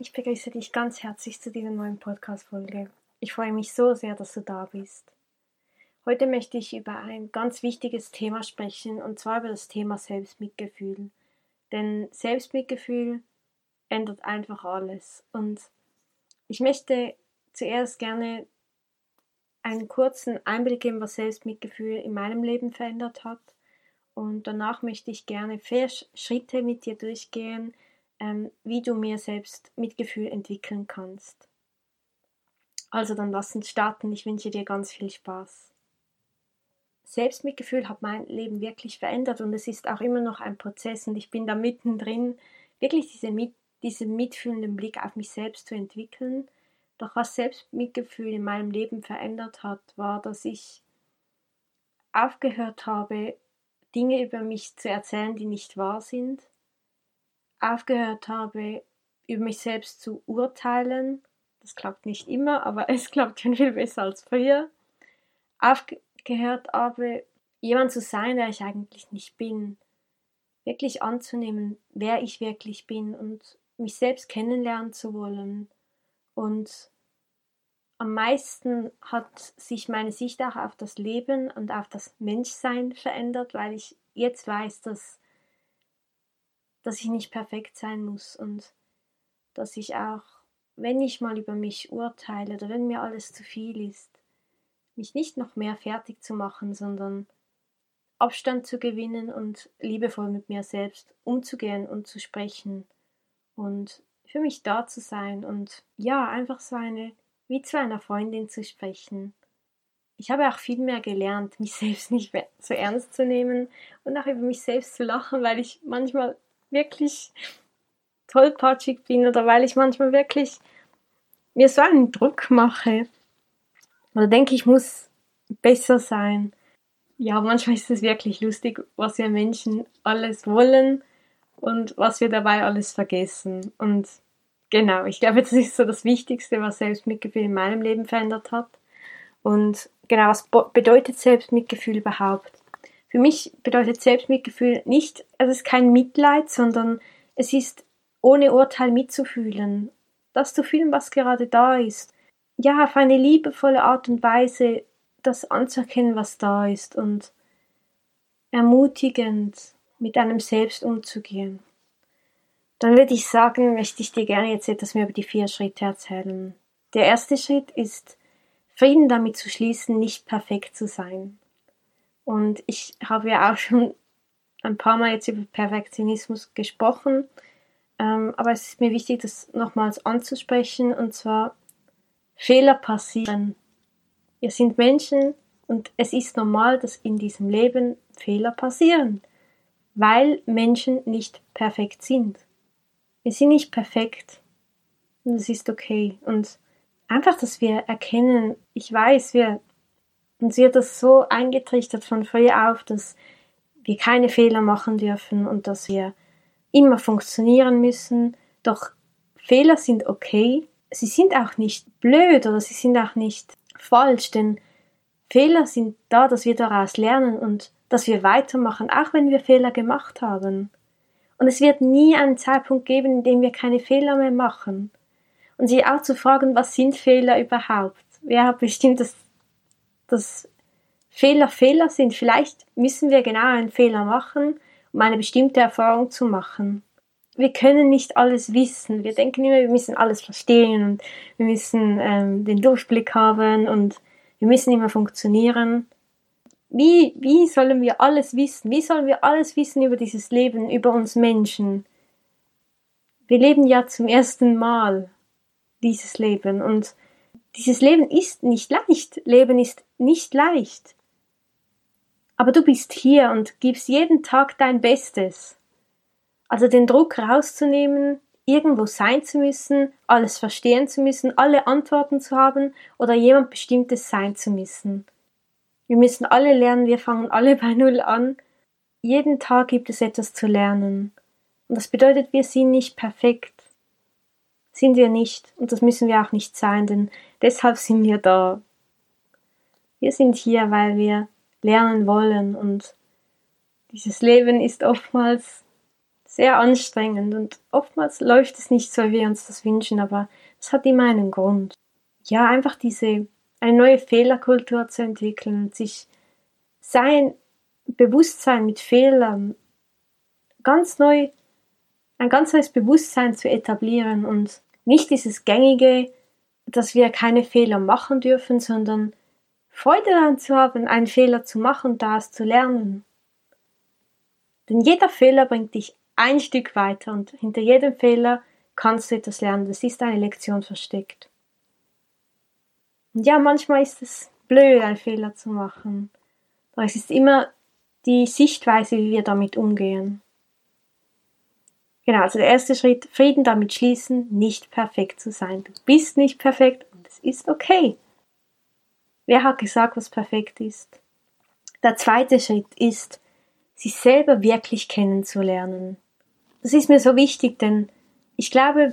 Ich begrüße dich ganz herzlich zu dieser neuen Podcast-Folge. Ich freue mich so sehr, dass du da bist. Heute möchte ich über ein ganz wichtiges Thema sprechen und zwar über das Thema Selbstmitgefühl. Denn Selbstmitgefühl ändert einfach alles. Und ich möchte zuerst gerne einen kurzen Einblick geben, was Selbstmitgefühl in meinem Leben verändert hat. Und danach möchte ich gerne vier Schritte mit dir durchgehen, ähm, wie du mir selbst Mitgefühl entwickeln kannst. Also dann lass uns starten. Ich wünsche dir ganz viel Spaß. Selbstmitgefühl hat mein Leben wirklich verändert und es ist auch immer noch ein Prozess und ich bin da mittendrin, wirklich diese mit, diesen mitfühlenden Blick auf mich selbst zu entwickeln. Doch was Selbstmitgefühl in meinem Leben verändert hat, war, dass ich aufgehört habe, Dinge über mich zu erzählen, die nicht wahr sind aufgehört habe, über mich selbst zu urteilen. Das klappt nicht immer, aber es klappt schon viel besser als früher. Aufgehört habe, jemand zu sein, der ich eigentlich nicht bin. Wirklich anzunehmen, wer ich wirklich bin und mich selbst kennenlernen zu wollen. Und am meisten hat sich meine Sicht auch auf das Leben und auf das Menschsein verändert, weil ich jetzt weiß, dass dass ich nicht perfekt sein muss und dass ich auch, wenn ich mal über mich urteile oder wenn mir alles zu viel ist, mich nicht noch mehr fertig zu machen, sondern Abstand zu gewinnen und liebevoll mit mir selbst umzugehen und zu sprechen und für mich da zu sein und ja, einfach so eine, wie zu einer Freundin zu sprechen. Ich habe auch viel mehr gelernt, mich selbst nicht mehr so ernst zu nehmen und auch über mich selbst zu lachen, weil ich manchmal wirklich tollpatschig bin oder weil ich manchmal wirklich mir so einen Druck mache oder denke, ich muss besser sein. Ja, manchmal ist es wirklich lustig, was wir Menschen alles wollen und was wir dabei alles vergessen. Und genau, ich glaube, das ist so das Wichtigste, was Selbstmitgefühl in meinem Leben verändert hat. Und genau, was bedeutet Selbstmitgefühl überhaupt? Für mich bedeutet Selbstmitgefühl nicht, es ist kein Mitleid, sondern es ist ohne Urteil mitzufühlen, das zu fühlen, was gerade da ist. Ja, auf eine liebevolle Art und Weise das anzuerkennen, was da ist und ermutigend mit einem selbst umzugehen. Dann würde ich sagen, möchte ich dir gerne jetzt etwas mehr über die vier Schritte erzählen. Der erste Schritt ist, Frieden damit zu schließen, nicht perfekt zu sein. Und ich habe ja auch schon ein paar Mal jetzt über Perfektionismus gesprochen, ähm, aber es ist mir wichtig, das nochmals anzusprechen. Und zwar, Fehler passieren. Wir sind Menschen und es ist normal, dass in diesem Leben Fehler passieren, weil Menschen nicht perfekt sind. Wir sind nicht perfekt und es ist okay. Und einfach, dass wir erkennen, ich weiß, wir und sie hat das so eingetrichtert von früh auf, dass wir keine Fehler machen dürfen und dass wir immer funktionieren müssen. Doch Fehler sind okay. Sie sind auch nicht blöd oder sie sind auch nicht falsch, denn Fehler sind da, dass wir daraus lernen und dass wir weitermachen, auch wenn wir Fehler gemacht haben. Und es wird nie einen Zeitpunkt geben, in dem wir keine Fehler mehr machen. Und sich auch zu fragen, was sind Fehler überhaupt? Wer hat bestimmt das dass Fehler Fehler sind. Vielleicht müssen wir genau einen Fehler machen, um eine bestimmte Erfahrung zu machen. Wir können nicht alles wissen. Wir denken immer, wir müssen alles verstehen und wir müssen ähm, den Durchblick haben und wir müssen immer funktionieren. Wie, wie sollen wir alles wissen? Wie sollen wir alles wissen über dieses Leben, über uns Menschen? Wir leben ja zum ersten Mal dieses Leben und dieses Leben ist nicht leicht. Leben ist nicht leicht. Aber du bist hier und gibst jeden Tag dein Bestes. Also den Druck rauszunehmen, irgendwo sein zu müssen, alles verstehen zu müssen, alle Antworten zu haben oder jemand Bestimmtes sein zu müssen. Wir müssen alle lernen, wir fangen alle bei Null an. Jeden Tag gibt es etwas zu lernen. Und das bedeutet, wir sind nicht perfekt. Sind wir nicht. Und das müssen wir auch nicht sein, denn deshalb sind wir da. Wir sind hier, weil wir lernen wollen und dieses Leben ist oftmals sehr anstrengend und oftmals läuft es nicht so, wie wir uns das wünschen, aber es hat immer einen Grund. Ja, einfach diese, eine neue Fehlerkultur zu entwickeln und sich sein Bewusstsein mit Fehlern ganz neu, ein ganz neues Bewusstsein zu etablieren und nicht dieses gängige, dass wir keine Fehler machen dürfen, sondern Freude daran zu haben, einen Fehler zu machen, daraus zu lernen. Denn jeder Fehler bringt dich ein Stück weiter und hinter jedem Fehler kannst du etwas lernen. Das ist eine Lektion versteckt. Und ja, manchmal ist es blöd, einen Fehler zu machen. Aber es ist immer die Sichtweise, wie wir damit umgehen. Genau, also der erste Schritt, Frieden damit schließen, nicht perfekt zu sein. Du bist nicht perfekt und es ist okay. Wer hat gesagt, was perfekt ist? Der zweite Schritt ist, sich selber wirklich kennenzulernen. Das ist mir so wichtig, denn ich glaube,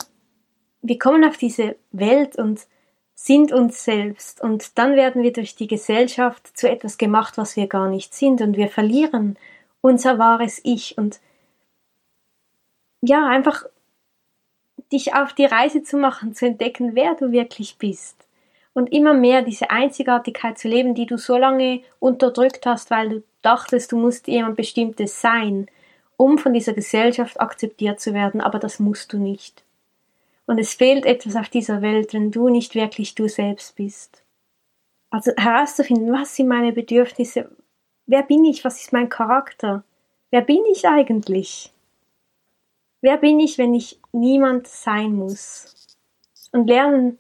wir kommen auf diese Welt und sind uns selbst und dann werden wir durch die Gesellschaft zu etwas gemacht, was wir gar nicht sind und wir verlieren unser wahres Ich und ja, einfach dich auf die Reise zu machen, zu entdecken, wer du wirklich bist und immer mehr diese Einzigartigkeit zu leben, die du so lange unterdrückt hast, weil du dachtest, du musst jemand Bestimmtes sein, um von dieser Gesellschaft akzeptiert zu werden, aber das musst du nicht. Und es fehlt etwas auf dieser Welt, wenn du nicht wirklich du selbst bist. Also herauszufinden, was sind meine Bedürfnisse, wer bin ich, was ist mein Charakter, wer bin ich eigentlich? Wer bin ich, wenn ich niemand sein muss? Und lernen,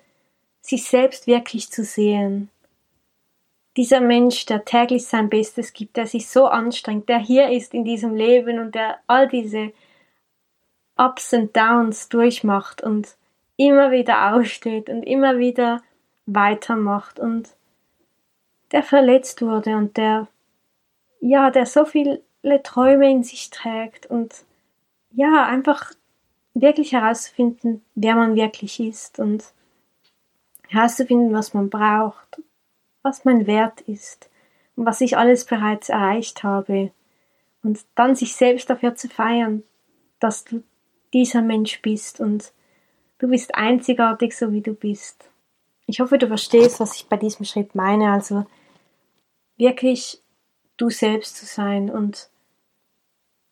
sich selbst wirklich zu sehen. Dieser Mensch, der täglich sein Bestes gibt, der sich so anstrengt, der hier ist in diesem Leben und der all diese Ups und Downs durchmacht und immer wieder aufsteht und immer wieder weitermacht und der verletzt wurde und der, ja, der so viele Träume in sich trägt und ja, einfach wirklich herausfinden, wer man wirklich ist und herauszufinden, was man braucht, was mein Wert ist und was ich alles bereits erreicht habe. Und dann sich selbst dafür zu feiern, dass du dieser Mensch bist und du bist einzigartig, so wie du bist. Ich hoffe, du verstehst, was ich bei diesem Schritt meine. Also wirklich du selbst zu sein und,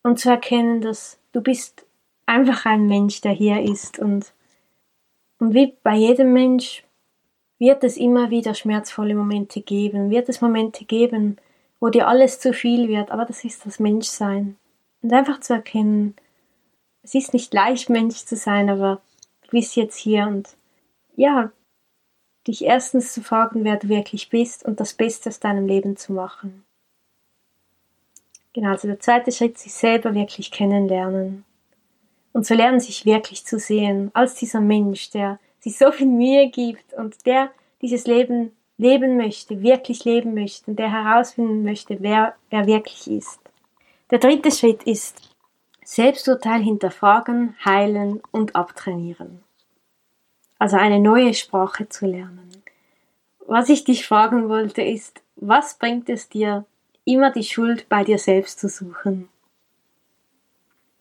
und zu erkennen, dass du bist einfach ein Mensch, der hier ist und, und wie bei jedem Mensch wird es immer wieder schmerzvolle Momente geben, wird es Momente geben, wo dir alles zu viel wird, aber das ist das Menschsein. Und einfach zu erkennen, es ist nicht leicht, Mensch zu sein, aber du bist jetzt hier und ja, dich erstens zu fragen, wer du wirklich bist und das Beste aus deinem Leben zu machen. Genau, also der zweite Schritt, sich selber wirklich kennenlernen. Und zu lernen, sich wirklich zu sehen, als dieser Mensch, der sich so viel Mühe gibt und der dieses Leben leben möchte, wirklich leben möchte und der herausfinden möchte, wer er wirklich ist. Der dritte Schritt ist Selbsturteil hinterfragen, heilen und abtrainieren. Also eine neue Sprache zu lernen. Was ich dich fragen wollte ist, was bringt es dir, immer die Schuld bei dir selbst zu suchen?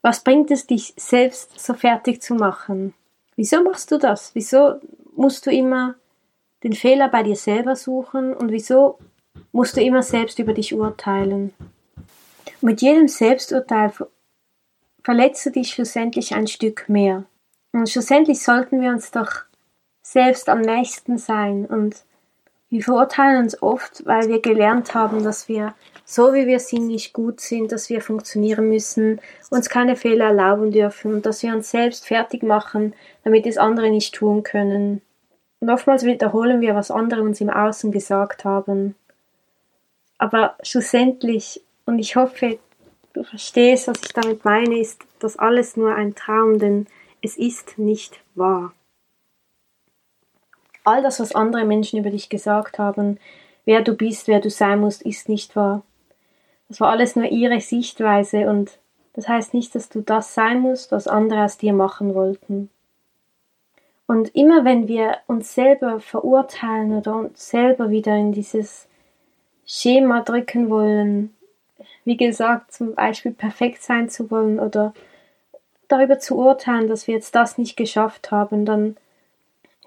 Was bringt es dich selbst so fertig zu machen? Wieso machst du das? Wieso musst du immer den Fehler bei dir selber suchen und wieso musst du immer selbst über dich urteilen? mit jedem Selbsturteil verletzt du dich schlussendlich ein Stück mehr. Und schlussendlich sollten wir uns doch selbst am nächsten sein und wir verurteilen uns oft, weil wir gelernt haben, dass wir so wie wir sind nicht gut sind, dass wir funktionieren müssen, uns keine Fehler erlauben dürfen dass wir uns selbst fertig machen, damit es andere nicht tun können. Und oftmals wiederholen wir, was andere uns im Außen gesagt haben. Aber schlussendlich, und ich hoffe, du verstehst, was ich damit meine, ist das alles nur ein Traum, denn es ist nicht wahr. All das, was andere Menschen über dich gesagt haben, wer du bist, wer du sein musst, ist nicht wahr. Das war alles nur ihre Sichtweise und das heißt nicht, dass du das sein musst, was andere aus dir machen wollten. Und immer wenn wir uns selber verurteilen oder uns selber wieder in dieses Schema drücken wollen, wie gesagt, zum Beispiel perfekt sein zu wollen oder darüber zu urteilen, dass wir jetzt das nicht geschafft haben, dann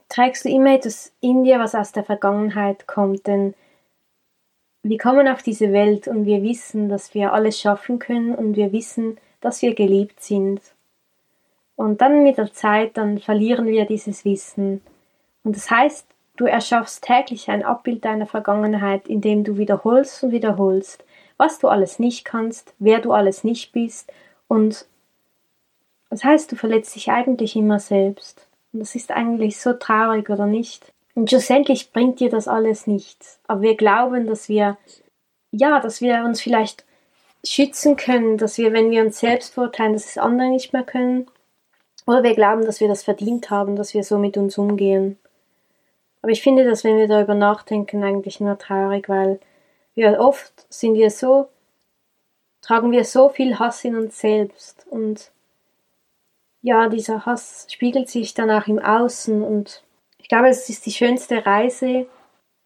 trägst du immer etwas in dir, was aus der Vergangenheit kommt. Denn wir kommen auf diese Welt und wir wissen, dass wir alles schaffen können und wir wissen, dass wir geliebt sind. Und dann mit der Zeit, dann verlieren wir dieses Wissen. Und das heißt, du erschaffst täglich ein Abbild deiner Vergangenheit, indem du wiederholst und wiederholst, was du alles nicht kannst, wer du alles nicht bist. Und das heißt, du verletzt dich eigentlich immer selbst. Und das ist eigentlich so traurig, oder nicht? Und schlussendlich bringt dir das alles nichts. Aber wir glauben, dass wir, ja, dass wir uns vielleicht schützen können, dass wir, wenn wir uns selbst verurteilen, dass es andere nicht mehr können. Oder wir glauben, dass wir das verdient haben, dass wir so mit uns umgehen. Aber ich finde das, wenn wir darüber nachdenken, eigentlich nur traurig, weil wir oft sind wir so, tragen wir so viel Hass in uns selbst und ja, dieser Hass spiegelt sich dann auch im Außen und ich glaube, es ist die schönste Reise,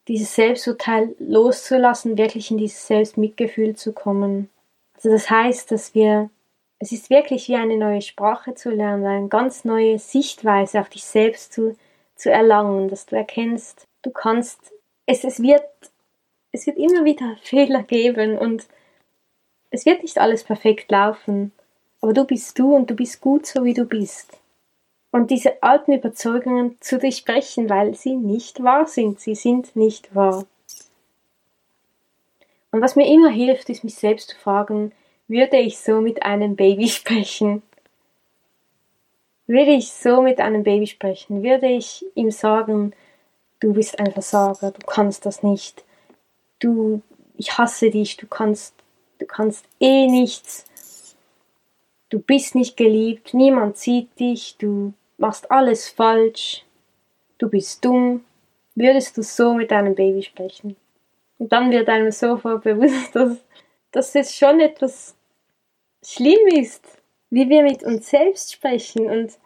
dieses Selbsturteil loszulassen, wirklich in dieses Selbstmitgefühl zu kommen. Also das heißt, dass wir, es ist wirklich wie eine neue Sprache zu lernen, eine ganz neue Sichtweise auf dich selbst zu, zu erlangen, dass du erkennst, du kannst, es, es wird, es wird immer wieder Fehler geben und es wird nicht alles perfekt laufen. Aber du bist du und du bist gut so, wie du bist. Und diese alten Überzeugungen zu durchbrechen, weil sie nicht wahr sind. Sie sind nicht wahr. Und was mir immer hilft, ist mich selbst zu fragen, würde ich so mit einem Baby sprechen? Würde ich so mit einem Baby sprechen? Würde ich ihm sagen, du bist ein Versager, du kannst das nicht. Du, ich hasse dich, du kannst, du kannst eh nichts du bist nicht geliebt, niemand sieht dich, du machst alles falsch, du bist dumm, würdest du so mit deinem Baby sprechen? Und dann wird einem sofort bewusst, dass, dass es schon etwas schlimm ist, wie wir mit uns selbst sprechen. Und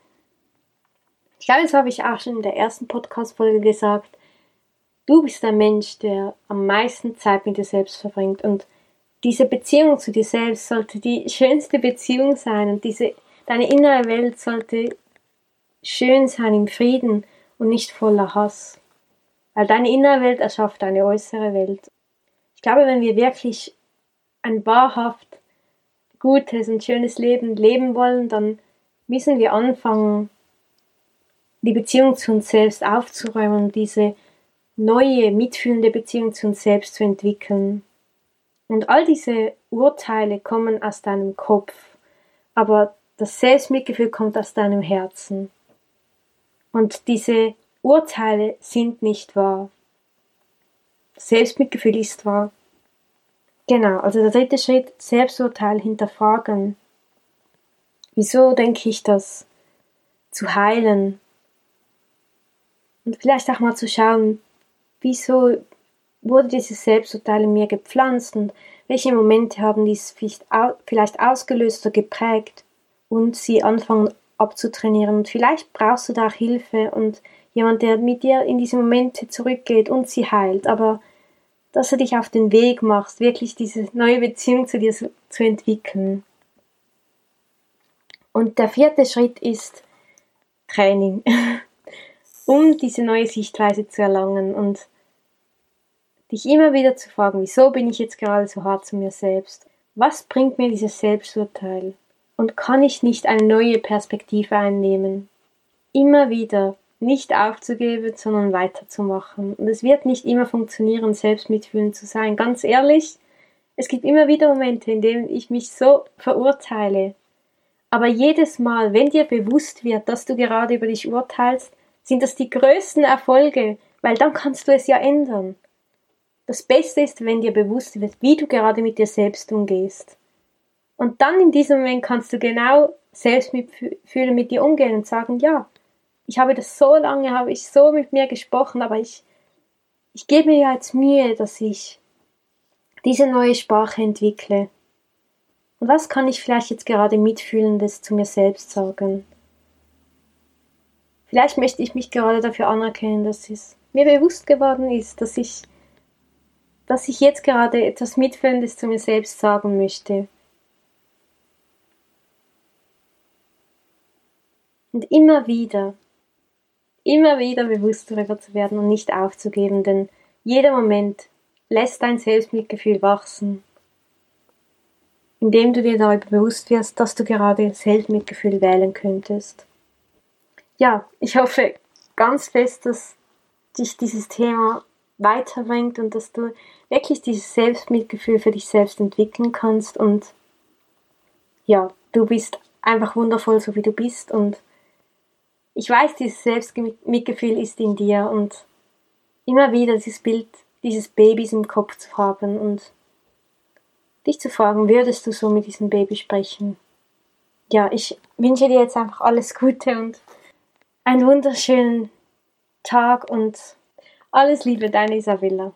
ich glaube, das habe ich auch schon in der ersten Podcast-Folge gesagt. Du bist der Mensch, der am meisten Zeit mit dir selbst verbringt. Und diese Beziehung zu dir selbst sollte die schönste Beziehung sein und diese, deine innere Welt sollte schön sein im Frieden und nicht voller Hass. Weil deine innere Welt erschafft deine äußere Welt. Ich glaube, wenn wir wirklich ein wahrhaft gutes und schönes Leben leben wollen, dann müssen wir anfangen, die Beziehung zu uns selbst aufzuräumen und diese neue, mitfühlende Beziehung zu uns selbst zu entwickeln. Und all diese Urteile kommen aus deinem Kopf, aber das Selbstmitgefühl kommt aus deinem Herzen. Und diese Urteile sind nicht wahr. Selbstmitgefühl ist wahr. Genau, also der dritte Schritt, Selbsturteil hinterfragen. Wieso denke ich das? Zu heilen. Und vielleicht auch mal zu schauen, wieso wurde dieses Selbsturteil in mir gepflanzt und welche Momente haben dies vielleicht ausgelöst oder geprägt und sie anfangen abzutrainieren. Und vielleicht brauchst du da auch Hilfe und jemand, der mit dir in diese Momente zurückgeht und sie heilt. Aber dass du dich auf den Weg machst, wirklich diese neue Beziehung zu dir zu, entwickeln. Und der vierte Schritt ist Training, um diese neue Sichtweise zu erlangen. Und dich immer wieder zu fragen, wieso bin ich jetzt gerade so hart zu mir selbst? Was bringt mir dieses Selbsturteil? Und kann ich nicht eine neue Perspektive einnehmen? Immer wieder nicht aufzugeben, sondern weiterzumachen. Und es wird nicht immer funktionieren, selbstmitfühlend zu sein. Ganz ehrlich, es gibt immer wieder Momente, in denen ich mich so verurteile. Aber jedes Mal, wenn dir bewusst wird, dass du gerade über dich urteilst, sind das die größten Erfolge, weil dann kannst du es ja ändern. Das Beste ist, wenn dir bewusst wird, wie du gerade mit dir selbst umgehst. Und dann in diesem Moment kannst du genau Selbstmitgefühl mit dir umgehen und sagen, ja, ich habe das so lange, habe ich so mit mir gesprochen, aber ich, ich gebe mir jetzt Mühe, dass ich diese neue Sprache entwickle. Und was kann ich vielleicht jetzt gerade mitfühlendes zu mir selbst sagen? Vielleicht möchte ich mich gerade dafür anerkennen, dass es mir bewusst geworden ist, dass ich, dass ich jetzt gerade etwas Mitfühlendes zu mir selbst sagen möchte. Und immer wieder, immer wieder bewusst darüber zu werden und nicht aufzugeben, denn jeder Moment lässt dein Selbstmitgefühl wachsen, indem du dir darüber bewusst wirst, dass du gerade Selbstmitgefühl wählen könntest. Ja, ich hoffe ganz fest, dass dich dieses Thema weiterbringt und dass du wirklich dieses Selbstmitgefühl für dich selbst entwickeln kannst. Und ja, du bist einfach wundervoll, so wie du bist und ich weiß, dieses Selbstmitgefühl ist in dir und immer wieder dieses Bild dieses Babys im Kopf zu haben und dich zu fragen, würdest du so mit diesem Baby sprechen? Ja, ich wünsche dir jetzt einfach alles Gute und einen wunderschönen Tag und alles Liebe, deine Isabella.